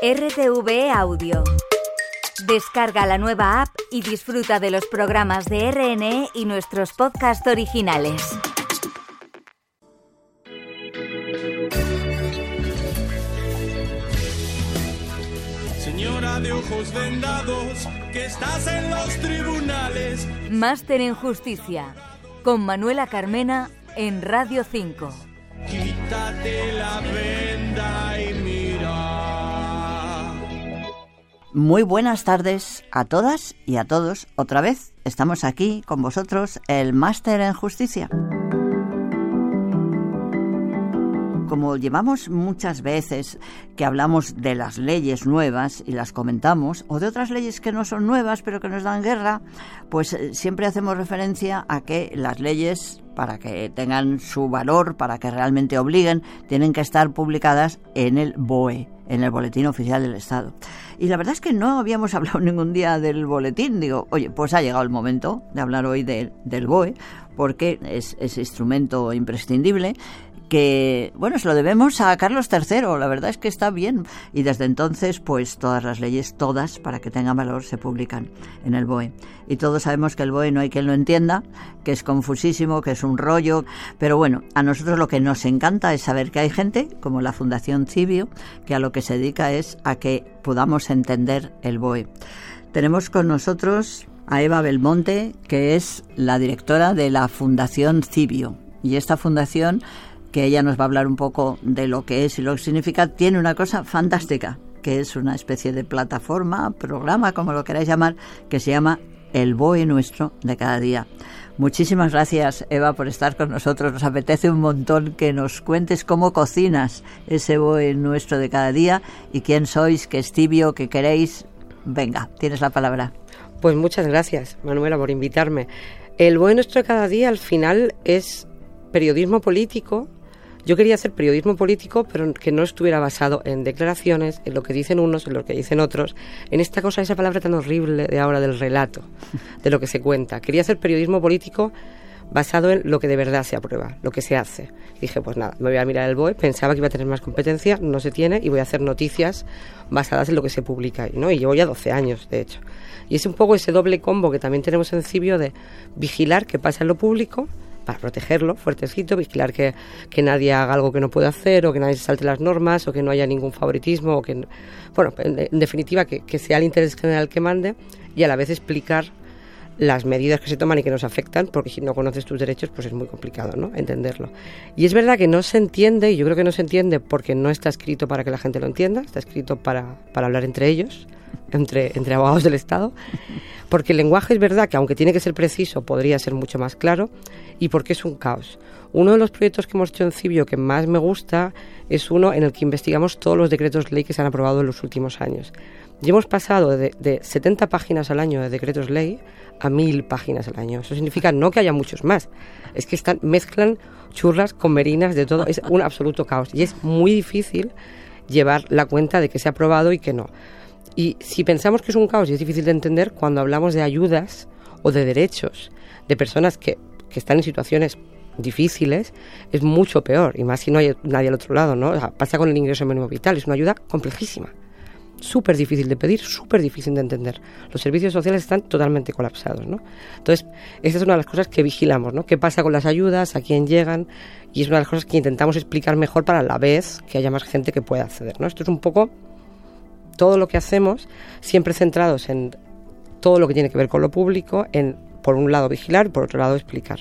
RTV Audio. Descarga la nueva app y disfruta de los programas de RNE y nuestros podcasts originales. Señora de ojos vendados, que estás en los tribunales. Máster en Justicia, con Manuela Carmena en Radio 5. Quítate la venda Muy buenas tardes a todas y a todos. Otra vez estamos aquí con vosotros, el Máster en Justicia. Como llevamos muchas veces que hablamos de las leyes nuevas y las comentamos, o de otras leyes que no son nuevas pero que nos dan guerra, pues eh, siempre hacemos referencia a que las leyes para que tengan su valor, para que realmente obliguen, tienen que estar publicadas en el BOE, en el Boletín Oficial del Estado. Y la verdad es que no habíamos hablado ningún día del boletín. Digo, oye, pues ha llegado el momento de hablar hoy de- del BOE, porque es ese instrumento imprescindible que, bueno, se lo debemos a Carlos III, la verdad es que está bien. Y desde entonces, pues todas las leyes, todas, para que tengan valor, se publican en el BOE. Y todos sabemos que el BOE no hay quien lo entienda, que es confusísimo, que es un rollo, pero bueno, a nosotros lo que nos encanta es saber que hay gente, como la Fundación Cibio, que a lo que se dedica es a que podamos entender el BOE. Tenemos con nosotros a Eva Belmonte, que es la directora de la Fundación Cibio. Y esta fundación que ella nos va a hablar un poco de lo que es y lo que significa, tiene una cosa fantástica, que es una especie de plataforma, programa, como lo queráis llamar, que se llama El BOE Nuestro de cada día. Muchísimas gracias, Eva, por estar con nosotros. Nos apetece un montón que nos cuentes cómo cocinas ese BOE Nuestro de cada día y quién sois, qué es tibio, qué queréis. Venga, tienes la palabra. Pues muchas gracias, Manuela, por invitarme. El buen nuestro de cada día al final es periodismo político. Yo quería hacer periodismo político, pero que no estuviera basado en declaraciones, en lo que dicen unos, en lo que dicen otros, en esta cosa, esa palabra tan horrible de ahora del relato, de lo que se cuenta. Quería hacer periodismo político basado en lo que de verdad se aprueba, lo que se hace. Dije, pues nada, me voy a mirar el BOE, pensaba que iba a tener más competencia, no se tiene, y voy a hacer noticias basadas en lo que se publica ¿no? Y llevo ya 12 años, de hecho. Y es un poco ese doble combo que también tenemos en Cibio de vigilar qué pasa en lo público, para protegerlo, fuertecito, vigilar que, que nadie haga algo que no puede hacer, o que nadie se salte las normas, o que no haya ningún favoritismo, o que, bueno, en, en definitiva, que, que sea el interés general que mande, y a la vez explicar las medidas que se toman y que nos afectan, porque si no conoces tus derechos, pues es muy complicado, ¿no? Entenderlo. Y es verdad que no se entiende, y yo creo que no se entiende porque no está escrito para que la gente lo entienda, está escrito para, para hablar entre ellos, entre, abogados del Estado, porque el lenguaje es verdad que aunque tiene que ser preciso, podría ser mucho más claro, y porque es un caos. Uno de los proyectos que hemos hecho en Cibio que más me gusta es uno en el que investigamos todos los decretos ley que se han aprobado en los últimos años. Y hemos pasado de, de 70 páginas al año de decretos ley a 1000 páginas al año. Eso significa no que haya muchos más, es que están, mezclan churras con merinas de todo, es un absoluto caos. Y es muy difícil llevar la cuenta de que se ha aprobado y que no. Y si pensamos que es un caos y es difícil de entender, cuando hablamos de ayudas o de derechos de personas que, que están en situaciones difíciles, es mucho peor. Y más si no hay nadie al otro lado, ¿no? O sea, pasa con el ingreso mínimo vital, es una ayuda complejísima. Súper difícil de pedir, súper difícil de entender. Los servicios sociales están totalmente colapsados, ¿no? Entonces, esta es una de las cosas que vigilamos, ¿no? ¿Qué pasa con las ayudas? ¿A quién llegan? Y es una de las cosas que intentamos explicar mejor para la vez que haya más gente que pueda acceder, ¿no? Esto es un poco todo lo que hacemos, siempre centrados en todo lo que tiene que ver con lo público, en por un lado vigilar y por otro lado explicar.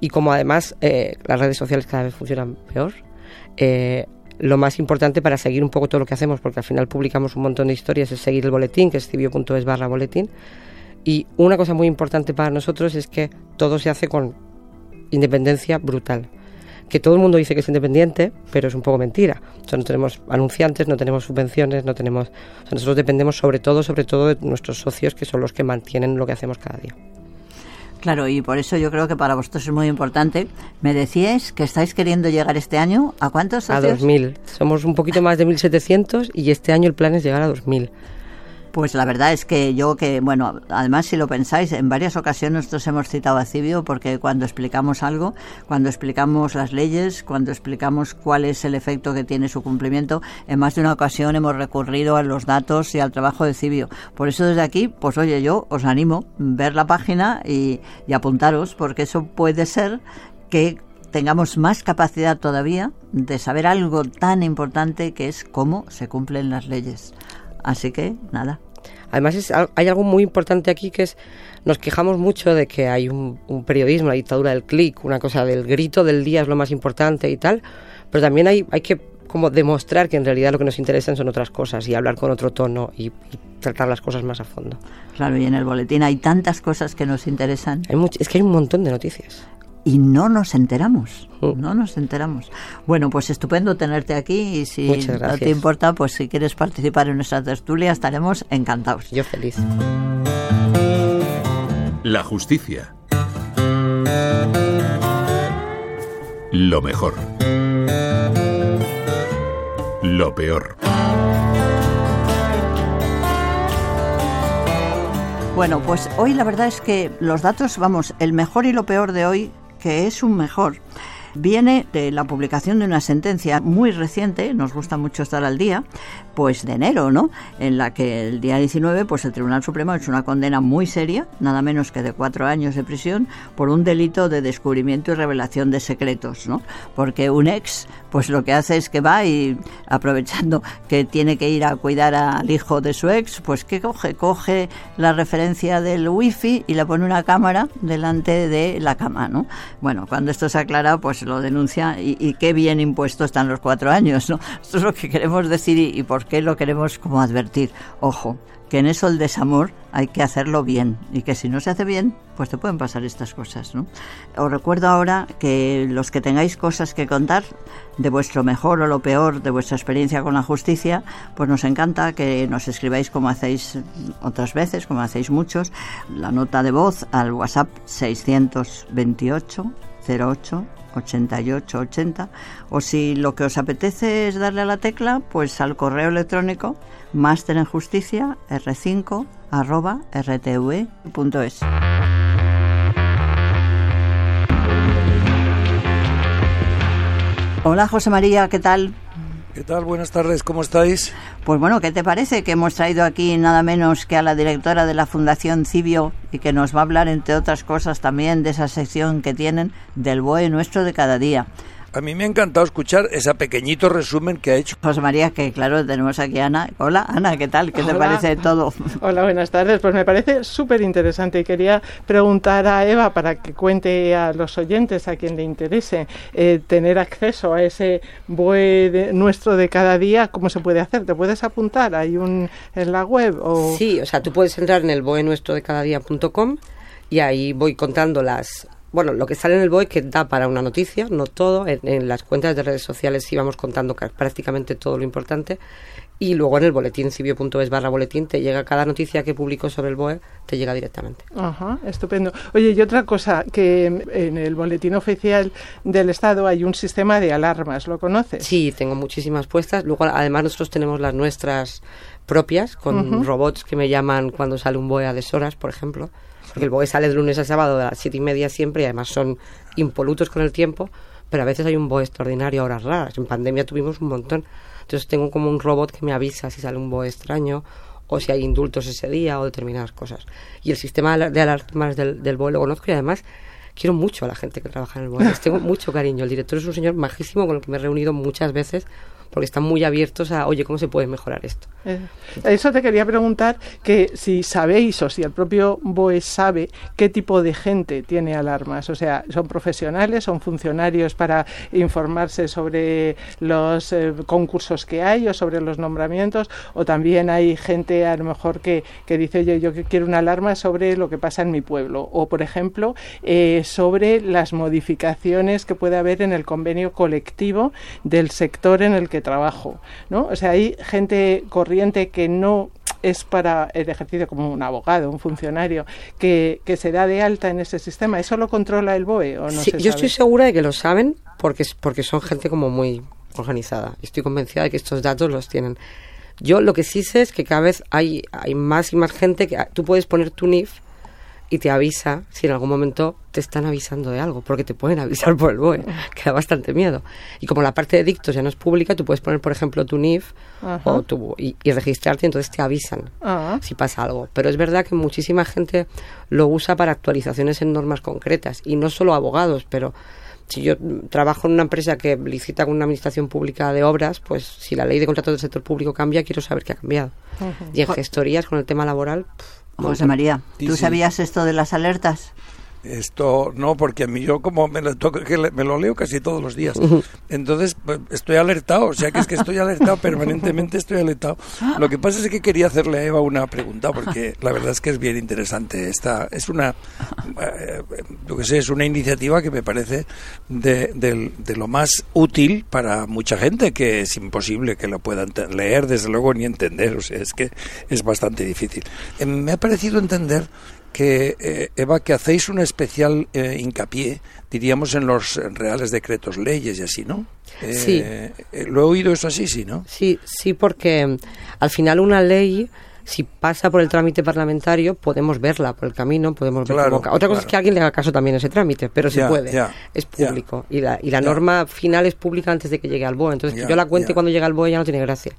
Y como además eh, las redes sociales cada vez funcionan peor, eh, lo más importante para seguir un poco todo lo que hacemos, porque al final publicamos un montón de historias, es seguir el boletín, que es cibio.es barra boletín. Y una cosa muy importante para nosotros es que todo se hace con independencia brutal. Que todo el mundo dice que es independiente, pero es un poco mentira. O sea, no tenemos anunciantes, no tenemos subvenciones, no tenemos. O sea, nosotros dependemos sobre todo, sobre todo de nuestros socios, que son los que mantienen lo que hacemos cada día. Claro, y por eso yo creo que para vosotros es muy importante. Me decíais que estáis queriendo llegar este año a cuántos A socios? 2.000. Somos un poquito más de 1.700 y este año el plan es llegar a 2.000. Pues la verdad es que yo que, bueno, además si lo pensáis, en varias ocasiones nosotros hemos citado a Cibio porque cuando explicamos algo, cuando explicamos las leyes, cuando explicamos cuál es el efecto que tiene su cumplimiento, en más de una ocasión hemos recurrido a los datos y al trabajo de Cibio. Por eso desde aquí, pues oye, yo os animo a ver la página y, y apuntaros, porque eso puede ser que tengamos más capacidad todavía de saber algo tan importante que es cómo se cumplen las leyes. Así que nada. Además hay algo muy importante aquí que es nos quejamos mucho de que hay un, periodismo, la dictadura del clic, una cosa del grito del día es lo más importante y tal, pero también hay, hay que como demostrar que en realidad lo que nos interesan son otras cosas y hablar con otro tono y, y tratar las cosas más a fondo. Claro, y en el boletín hay tantas cosas que nos interesan. Hay es que hay un montón de noticias y no nos enteramos, mm. no nos enteramos. Bueno, pues estupendo tenerte aquí y si no te importa, pues si quieres participar en nuestra tertulia estaremos encantados. Yo feliz. La justicia. Lo mejor. Lo peor. Bueno, pues hoy la verdad es que los datos, vamos, el mejor y lo peor de hoy que es un mejor viene de la publicación de una sentencia muy reciente, nos gusta mucho estar al día, pues de enero, ¿no? En la que el día 19, pues el Tribunal Supremo ha hecho una condena muy seria, nada menos que de cuatro años de prisión, por un delito de descubrimiento y revelación de secretos, ¿no? Porque un ex, pues lo que hace es que va y aprovechando que tiene que ir a cuidar al hijo de su ex, pues ¿qué coge? Coge la referencia del wifi y le pone una cámara delante de la cama, ¿no? Bueno, cuando esto se aclara, pues lo denuncia y, qué bien impuesto están los cuatro años, ¿no? Esto es lo que queremos decir y por qué lo queremos como advertir. Ojo, que en eso el desamor hay que hacerlo bien y que si no se hace bien, pues te pueden pasar estas cosas, ¿no? Os recuerdo ahora que los que tengáis cosas que contar de vuestro mejor o lo peor de vuestra experiencia con la justicia, pues nos encanta que nos escribáis como hacéis otras veces, como hacéis muchos, la nota de voz al WhatsApp 628 08 8880 o si lo que os apetece es darle a la tecla, pues al correo electrónico máster en justicia r5 arroba rtv.es. Hola José María, ¿qué tal? ¿Qué tal? Buenas tardes, ¿cómo estáis? Pues bueno, ¿qué te parece que hemos traído aquí nada menos que a la directora de la Fundación Cibio y que nos va a hablar, entre otras cosas, también de esa sección que tienen del BOE nuestro de cada día? A mí me ha encantado escuchar ese pequeñito resumen que ha hecho. José María, que claro, tenemos aquí a Ana. Hola, Ana, ¿qué tal? ¿Qué te parece todo? Hola, buenas tardes. Pues me parece súper interesante y quería preguntar a Eva para que cuente a los oyentes, a quien le interese, eh, tener acceso a ese BOE nuestro de cada día, ¿cómo se puede hacer? ¿Te puedes apuntar? ¿Hay un en la web? O... Sí, o sea, tú puedes entrar en el BOE nuestro de cada día.com y ahí voy contando las bueno, lo que sale en el BOE que da para una noticia, no todo, en, las cuentas de redes sociales íbamos contando prácticamente todo lo importante y luego en el boletín cibio.es barra boletín te llega cada noticia que publico sobre el BOE, te llega directamente. Ajá, estupendo. Oye, y otra cosa, que en el boletín oficial del Estado hay un sistema de alarmas, ¿lo conoces? Sí, tengo muchísimas puestas. Luego, además, nosotros tenemos las nuestras propias, con robots que me llaman cuando sale un BOE a deshoras, por ejemplo porque el BOE sale de lunes a sábado a las siete y media siempre y además son impolutos con el tiempo, pero a veces hay un BOE extraordinario a horas raras. En pandemia tuvimos un montón. Entonces tengo como un robot que me avisa si sale un BOE extraño o si hay indultos ese día o determinadas cosas. Y el sistema de alarmas del, del BOE lo conozco y además quiero mucho a la gente que trabaja en el BOE. Tengo mucho cariño. El director es un señor majísimo con el que me he reunido muchas veces porque están muy abiertos a, oye, ¿cómo se puede mejorar esto? Eh, eso te quería preguntar, que si sabéis o si el propio BOE sabe qué tipo de gente tiene alarmas, o sea, ¿son profesionales, son funcionarios para informarse sobre los eh, concursos que hay o sobre los nombramientos, o también hay gente a lo mejor que, que dice, oye, yo quiero una alarma sobre lo que pasa en mi pueblo, o por ejemplo, eh, sobre las modificaciones que puede haber en el convenio colectivo del sector en el que trabajo, ¿no? O sea, hay gente corriente que no es para el ejercicio como un abogado, un funcionario, que, que se da de alta en ese sistema. ¿Eso lo controla el BOE o no? Sí, yo estoy segura de que lo saben porque, porque son gente como muy organizada. Estoy convencida de que estos datos los tienen. Yo lo que sí sé es que cada vez hay, hay más y más gente que tú puedes poner tu NIF y te avisa si en algún momento te están avisando de algo, porque te pueden avisar por el BOE, que da bastante miedo. Y como la parte de dictos ya no es pública, tú puedes poner, por ejemplo, tu NIF o tu, y, y, registrarte, y entonces te avisan Ah. si pasa algo. Pero es verdad que muchísima gente lo usa para actualizaciones en normas concretas, y no solo abogados, pero si yo trabajo en una empresa que licita con una administración pública de obras, pues si la ley de contratos del sector público cambia, quiero saber qué ha cambiado. Y en gestorías, con el tema laboral, pff, José María, ¿tú sabías esto de las alertas? Esto no, porque a mí yo como me lo, toco- que me lo leo casi todos los días. Entonces pues, estoy alertado, o sea que es que estoy alertado, permanentemente estoy alertado. Lo que pasa es que quería hacerle a Eva una pregunta, porque la verdad es que es bien interesante. Esta, es una, eh, yo que sé, es una iniciativa que me parece de, de lo más útil para mucha gente, que es imposible que lo puedan leer, desde luego, ni entender. O sea, es que es bastante difícil. Eh, me ha parecido entender que, eh, Eva, que hacéis un especial eh, hincapié, diríamos, en los reales decretos leyes y así, ¿no? Eh, Sí. eh, ¿Lo he oído eso así, sí, no? Sí, sí, porque mm, al final una ley, si pasa por el trámite parlamentario, podemos verla por el camino, podemos ver Claro, Otra cosa es que alguien le haga caso también a ese trámite, pero se puede. ya, es público. Y la, y la norma final es pública antes de que llegue al BOE. Entonces, que yo la cuente cuando llega al BOE ya no tiene gracia.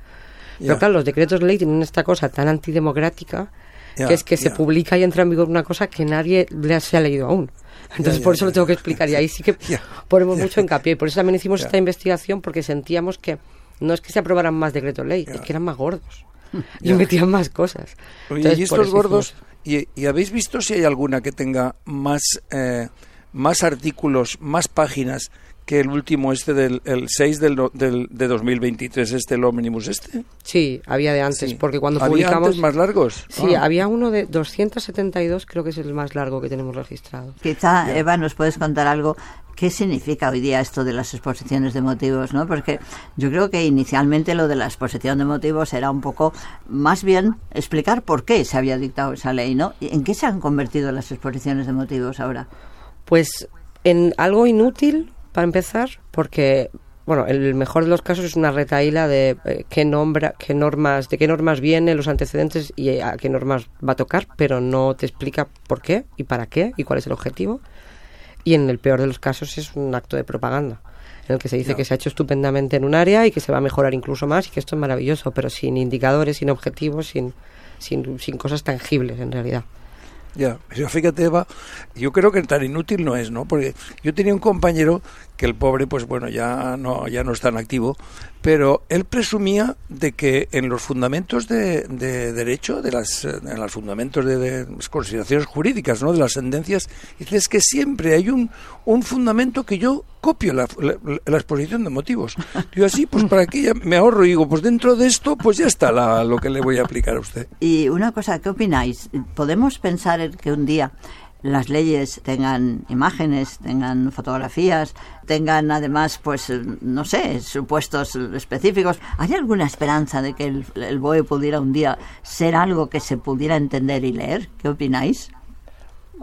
Pero claro, los decretos ley tienen esta cosa tan antidemocrática Que es que se publica y entra en vigor una cosa que nadie le ha- se ha leído aún. Entonces, por eso lo tengo que explicar. Y ahí sí que ponemos mucho hincapié. Y por eso también hicimos esta investigación, porque sentíamos que no es que se aprobaran más decretos ley, es que eran más gordos. Y metían más cosas. Oye, y estos gordos, hicimos- y, y habéis visto si hay alguna que tenga más, eh, más artículos, más páginas que el último este del el 6 del, del, de 2023, este, el Omnibus este? Sí, había de antes, Sí. porque cuando ¿Había publicamos... antes más largos? Sí, Ah. había uno de 272, creo que es el más largo que tenemos registrado. Quizá, Eva, nos puedes contar algo. ¿Qué significa hoy día esto de las exposiciones de motivos? ¿no? Porque yo creo que inicialmente lo de la exposición de motivos era un poco más bien explicar por qué se había dictado esa ley, ¿no? ¿Y ¿En qué se han convertido las exposiciones de motivos ahora? Pues en algo inútil, para empezar, porque, bueno, el mejor de los casos es una retaíla de eh, qué, nombra, qué normas, de qué normas vienen los antecedentes y a qué normas va a tocar, pero no te explica por qué y para qué y cuál es el objetivo. Y en el peor de los casos es un acto de propaganda, en el que se dice que se ha hecho estupendamente en un área y que se va a mejorar incluso más y que esto es maravilloso, pero sin indicadores, sin objetivos, sin, sin, sin cosas tangibles en realidad. Ya, fíjate, Eva, yo creo que tan inútil no es, ¿no? Porque yo tenía un compañero que el pobre, pues bueno, ya no, ya no es tan activo, pero él presumía de que en los fundamentos de, de derecho, de las, en los fundamentos de, de las consideraciones jurídicas, ¿no? De las sentencias, dices que siempre hay un, un fundamento que yo copio la, la, la exposición de motivos. Yo así, pues para qué ya me ahorro y digo, pues dentro de esto, pues ya está la, lo que le voy a aplicar a usted. Y una cosa, ¿qué opináis? ¿Podemos pensar en que un día las leyes tengan imágenes, tengan fotografías, tengan además, pues, eh, no sé, supuestos específicos? ¿Hay alguna esperanza de que el, el BOE pudiera un día ser algo que se pudiera entender y leer? ¿Qué opináis?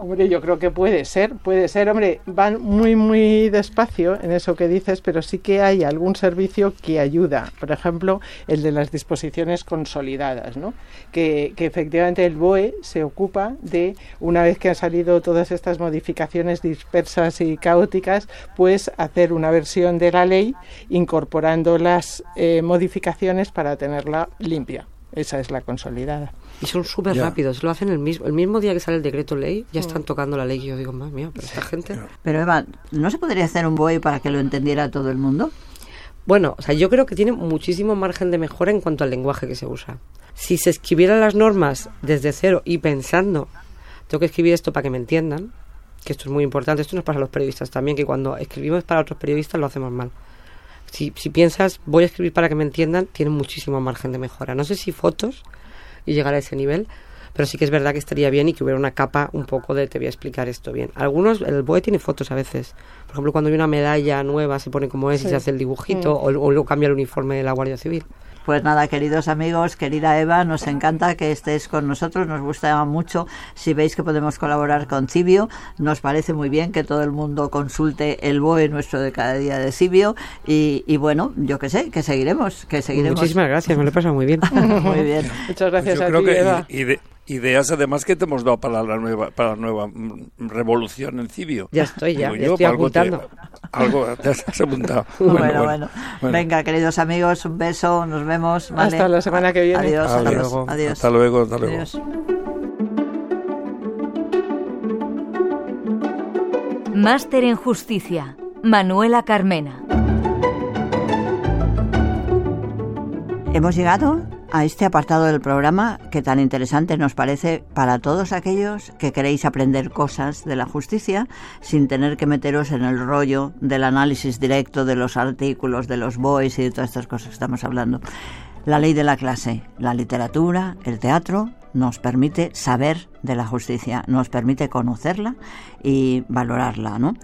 Hombre, yo creo que puede ser, puede ser, hombre, van muy, muy despacio en eso que dices, pero sí que hay algún servicio que ayuda. Por ejemplo, el de las disposiciones consolidadas, ¿no? Que, que efectivamente el BOE se ocupa de, una vez que han salido todas estas modificaciones dispersas y caóticas, pues hacer una versión de la ley incorporando las eh, modificaciones para tenerla limpia. Esa es la consolidada. Y son súper rápidos, lo hacen el mismo, el mismo día que sale el decreto ley, ya están tocando la ley y yo digo, madre mía, pero esta gente... Pero Eva, ¿no se podría hacer un BOE para que lo entendiera todo el mundo? Bueno, o sea, yo creo que tiene muchísimo margen de mejora en cuanto al lenguaje que se usa. Si se escribieran las normas desde cero y pensando, tengo que escribir esto para que me entiendan, que esto es muy importante, esto nos pasa a los periodistas también, que cuando escribimos para otros periodistas lo hacemos mal. Si, si piensas, voy a escribir para que me entiendan, tiene muchísimo margen de mejora. No sé si fotos y llegar a ese nivel, pero sí que es verdad que estaría bien y que hubiera una capa un poco de te voy a explicar esto bien. Algunos, el BOE tiene fotos a veces. Por ejemplo, cuando hay una medalla nueva se pone como es y se hace el dibujito o, o luego cambia el uniforme de la Guardia Civil. Pues nada, queridos amigos, querida Eva, nos encanta que estés con nosotros, nos gusta mucho. Si veis que podemos colaborar con Cibio, nos parece muy bien que todo el mundo consulte el BOE nuestro de cada día de Cibio. Y, bueno, yo qué sé, que seguiremos, que seguiremos. Muchísimas gracias, me lo he pasado muy bien. muy bien. Muchas gracias Pues a yo ti, creo que Eva. y- y de- ideas además que te hemos dado para la nueva para la nueva mm, revolución en Cibio. Ya estoy, ya, Digo ya yo, estoy algo te- apuntando. algo te has apuntado. Bueno, bueno, Venga, queridos amigos, un beso, nos vemos. ¿vale? Hasta la semana que viene. Adiós, Hasta adiós, luego. adiós. Hasta luego, hasta luego. Adiós. Máster en Justicia. Manuela Carmena. Hemos llegado a este apartado del programa que tan interesante nos parece para todos aquellos que queréis aprender cosas de la justicia sin tener que meteros en el rollo del análisis directo de los artículos, de los boys y de todas estas cosas que estamos hablando. La ley de la clase, la literatura, el teatro nos permite saber de la justicia, nos permite conocerla y valorarla, ¿no?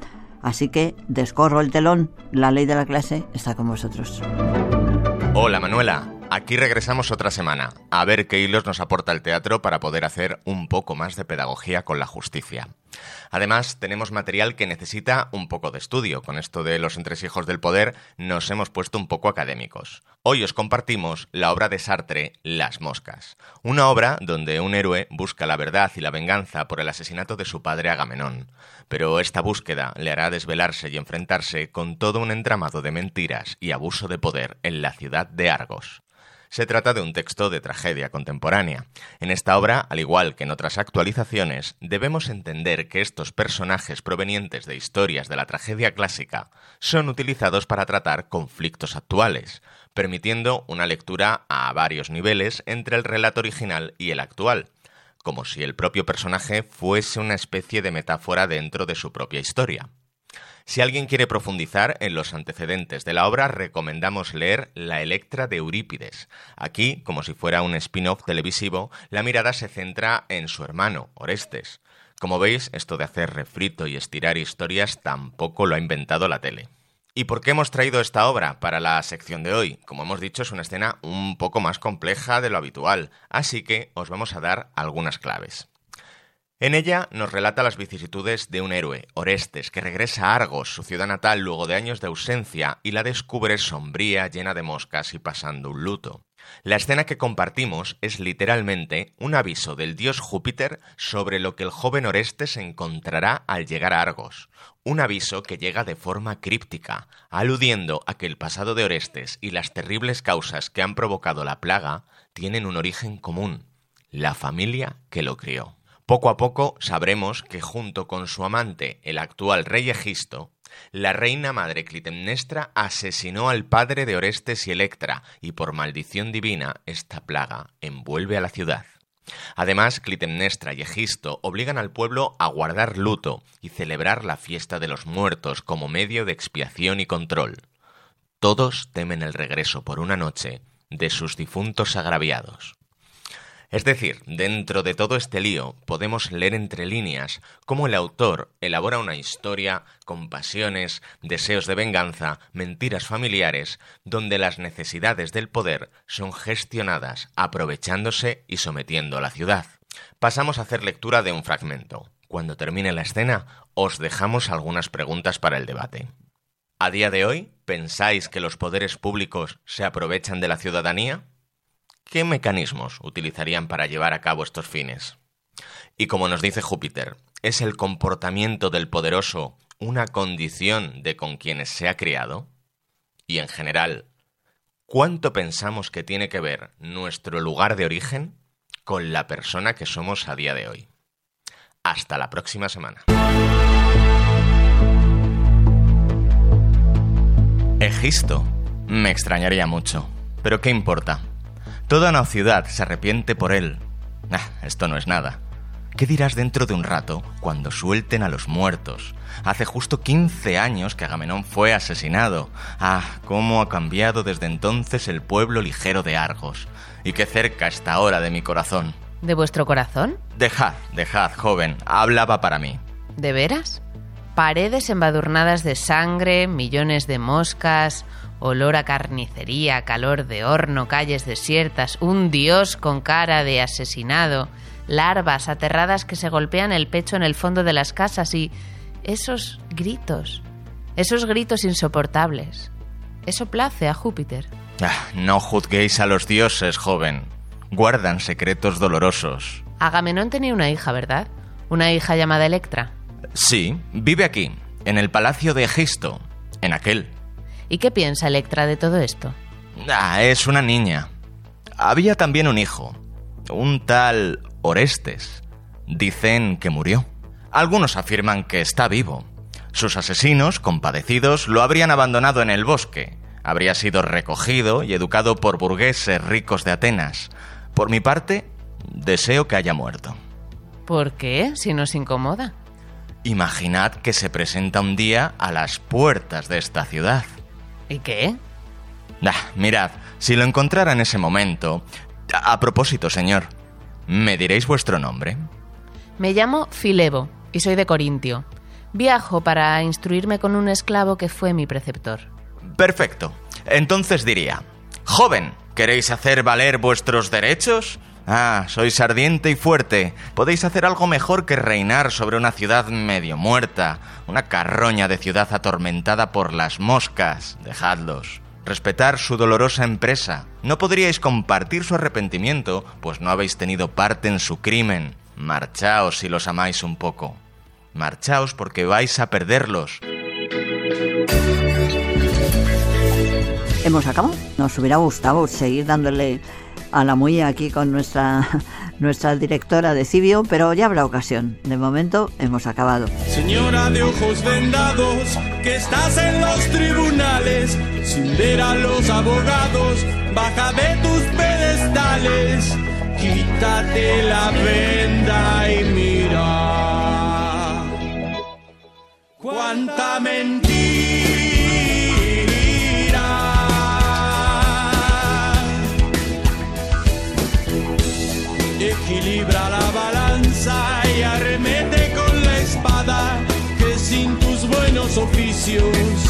Así que descorro el telón, la ley de la clase está con vosotros. Hola Manuela, aquí regresamos otra semana, a ver qué hilos nos aporta el teatro para poder hacer un poco más de pedagogía con la justicia. Además, tenemos material que necesita un poco de estudio. Con esto de los entresijos del poder nos hemos puesto un poco académicos. Hoy os compartimos la obra de Sartre, Las Moscas. Una obra donde un héroe busca la verdad y la venganza por el asesinato de su padre Agamenón. Pero esta búsqueda le hará desvelarse y enfrentarse con todo un entramado de mentiras y abuso de poder en la ciudad de Argos. Se trata de un texto de tragedia contemporánea. En esta obra, al igual que en otras actualizaciones, debemos entender que estos personajes provenientes de historias de la tragedia clásica son utilizados para tratar conflictos actuales, permitiendo una lectura a varios niveles entre el relato original y el actual, como si el propio personaje fuese una especie de metáfora dentro de su propia historia. Si alguien quiere profundizar en los antecedentes de la obra, recomendamos leer La Electra de Eurípides. Aquí, como si fuera un spin-off televisivo, la mirada se centra en su hermano, Orestes. Como veis, esto de hacer refrito y estirar historias tampoco lo ha inventado la tele. ¿Y por qué hemos traído esta obra para la sección de hoy? Como hemos dicho, es una escena un poco más compleja de lo habitual, así que os vamos a dar algunas claves. En ella nos relata las vicisitudes de un héroe, Orestes, que regresa a Argos, su ciudad natal, luego de años de ausencia, y la descubre sombría, llena de moscas y pasando un luto. La escena que compartimos es literalmente un aviso del dios Júpiter sobre lo que el joven Orestes encontrará al llegar a Argos. Un aviso que llega de forma críptica, aludiendo a que el pasado de Orestes y las terribles causas que han provocado la plaga tienen un origen común, la familia que lo crió. Poco a poco sabremos que junto con su amante, el actual rey Egisto, la reina madre Clitemnestra asesinó al padre de Orestes y Electra, y por maldición divina esta plaga envuelve a la ciudad. Además, Clitemnestra y Egisto obligan al pueblo a guardar luto y celebrar la fiesta de los muertos como medio de expiación y control. Todos temen el regreso por una noche de sus difuntos agraviados. Es decir, dentro de todo este lío podemos leer entre líneas cómo el autor elabora una historia con pasiones, deseos de venganza, mentiras familiares, donde las necesidades del poder son gestionadas aprovechándose y sometiendo a la ciudad. Pasamos a hacer lectura de un fragmento. Cuando termine la escena, os dejamos algunas preguntas para el debate. ¿A día de hoy pensáis que los poderes públicos se aprovechan de la ciudadanía? ¿Qué mecanismos utilizarían para llevar a cabo estos fines? Y como nos dice Júpiter, ¿es el comportamiento del poderoso una condición de con quienes se ha criado? Y en general, ¿cuánto pensamos que tiene que ver nuestro lugar de origen con la persona que somos a día de hoy? Hasta la próxima semana. Egisto. Me extrañaría mucho. Pero ¿qué importa? Toda una ciudad se arrepiente por él. Ah, esto no es nada. ¿Qué dirás dentro de un rato cuando suelten a los muertos? Hace justo 15 años que Agamenón fue asesinado. Ah, cómo ha cambiado desde entonces el pueblo ligero de Argos. Y qué cerca está ahora de mi corazón. ¿De vuestro corazón? Dejad, dejad, joven, hablaba para mí. ¿De veras? Paredes embadurnadas de sangre, millones de moscas, olor a carnicería, calor de horno, calles desiertas, un dios con cara de asesinado, larvas aterradas que se golpean el pecho en el fondo de las casas y esos gritos, esos gritos insoportables. Eso place a Júpiter. Ah, no juzguéis a los dioses, joven. Guardan secretos dolorosos. Agamenón tenía una hija, ¿verdad? Una hija llamada Electra. Sí, vive aquí, en el palacio de Egisto, en aquel. ¿Y qué piensa Electra de todo esto? Ah, es una niña. Había también un hijo, un tal Orestes. Dicen que murió. Algunos afirman que está vivo. Sus asesinos, compadecidos, lo habrían abandonado en el bosque. Habría sido recogido y educado por burgueses ricos de Atenas. Por mi parte, deseo que haya muerto. ¿Por qué? Si nos incomoda. Imaginad que se presenta un día a las puertas de esta ciudad. ¿Y qué? Ah, mirad, si lo encontrara en ese momento... A, a propósito, señor, ¿me diréis vuestro nombre? Me llamo Filebo y soy de Corintio. Viajo para instruirme con un esclavo que fue mi preceptor. Perfecto. Entonces diría, joven, ¿queréis hacer valer vuestros derechos? Ah, sois ardiente y fuerte. Podéis hacer algo mejor que reinar sobre una ciudad medio muerta, una carroña de ciudad atormentada por las moscas. Dejadlos. Respetar su dolorosa empresa. No podríais compartir su arrepentimiento, pues no habéis tenido parte en su crimen. Marchaos si los amáis un poco. Marchaos porque vais a perderlos. Hemos acabado. Nos hubiera gustado seguir dándole a la muilla aquí con nuestra, nuestra directora de Cibio, pero ya habrá ocasión. De momento hemos acabado. Señora de ojos vendados, que estás en los tribunales, sin ver a los abogados, baja de tus pedestales, quítate la venda y mira. Cuánta mentira. Equilibra la balanza y arremete con la espada que sin tus buenos oficios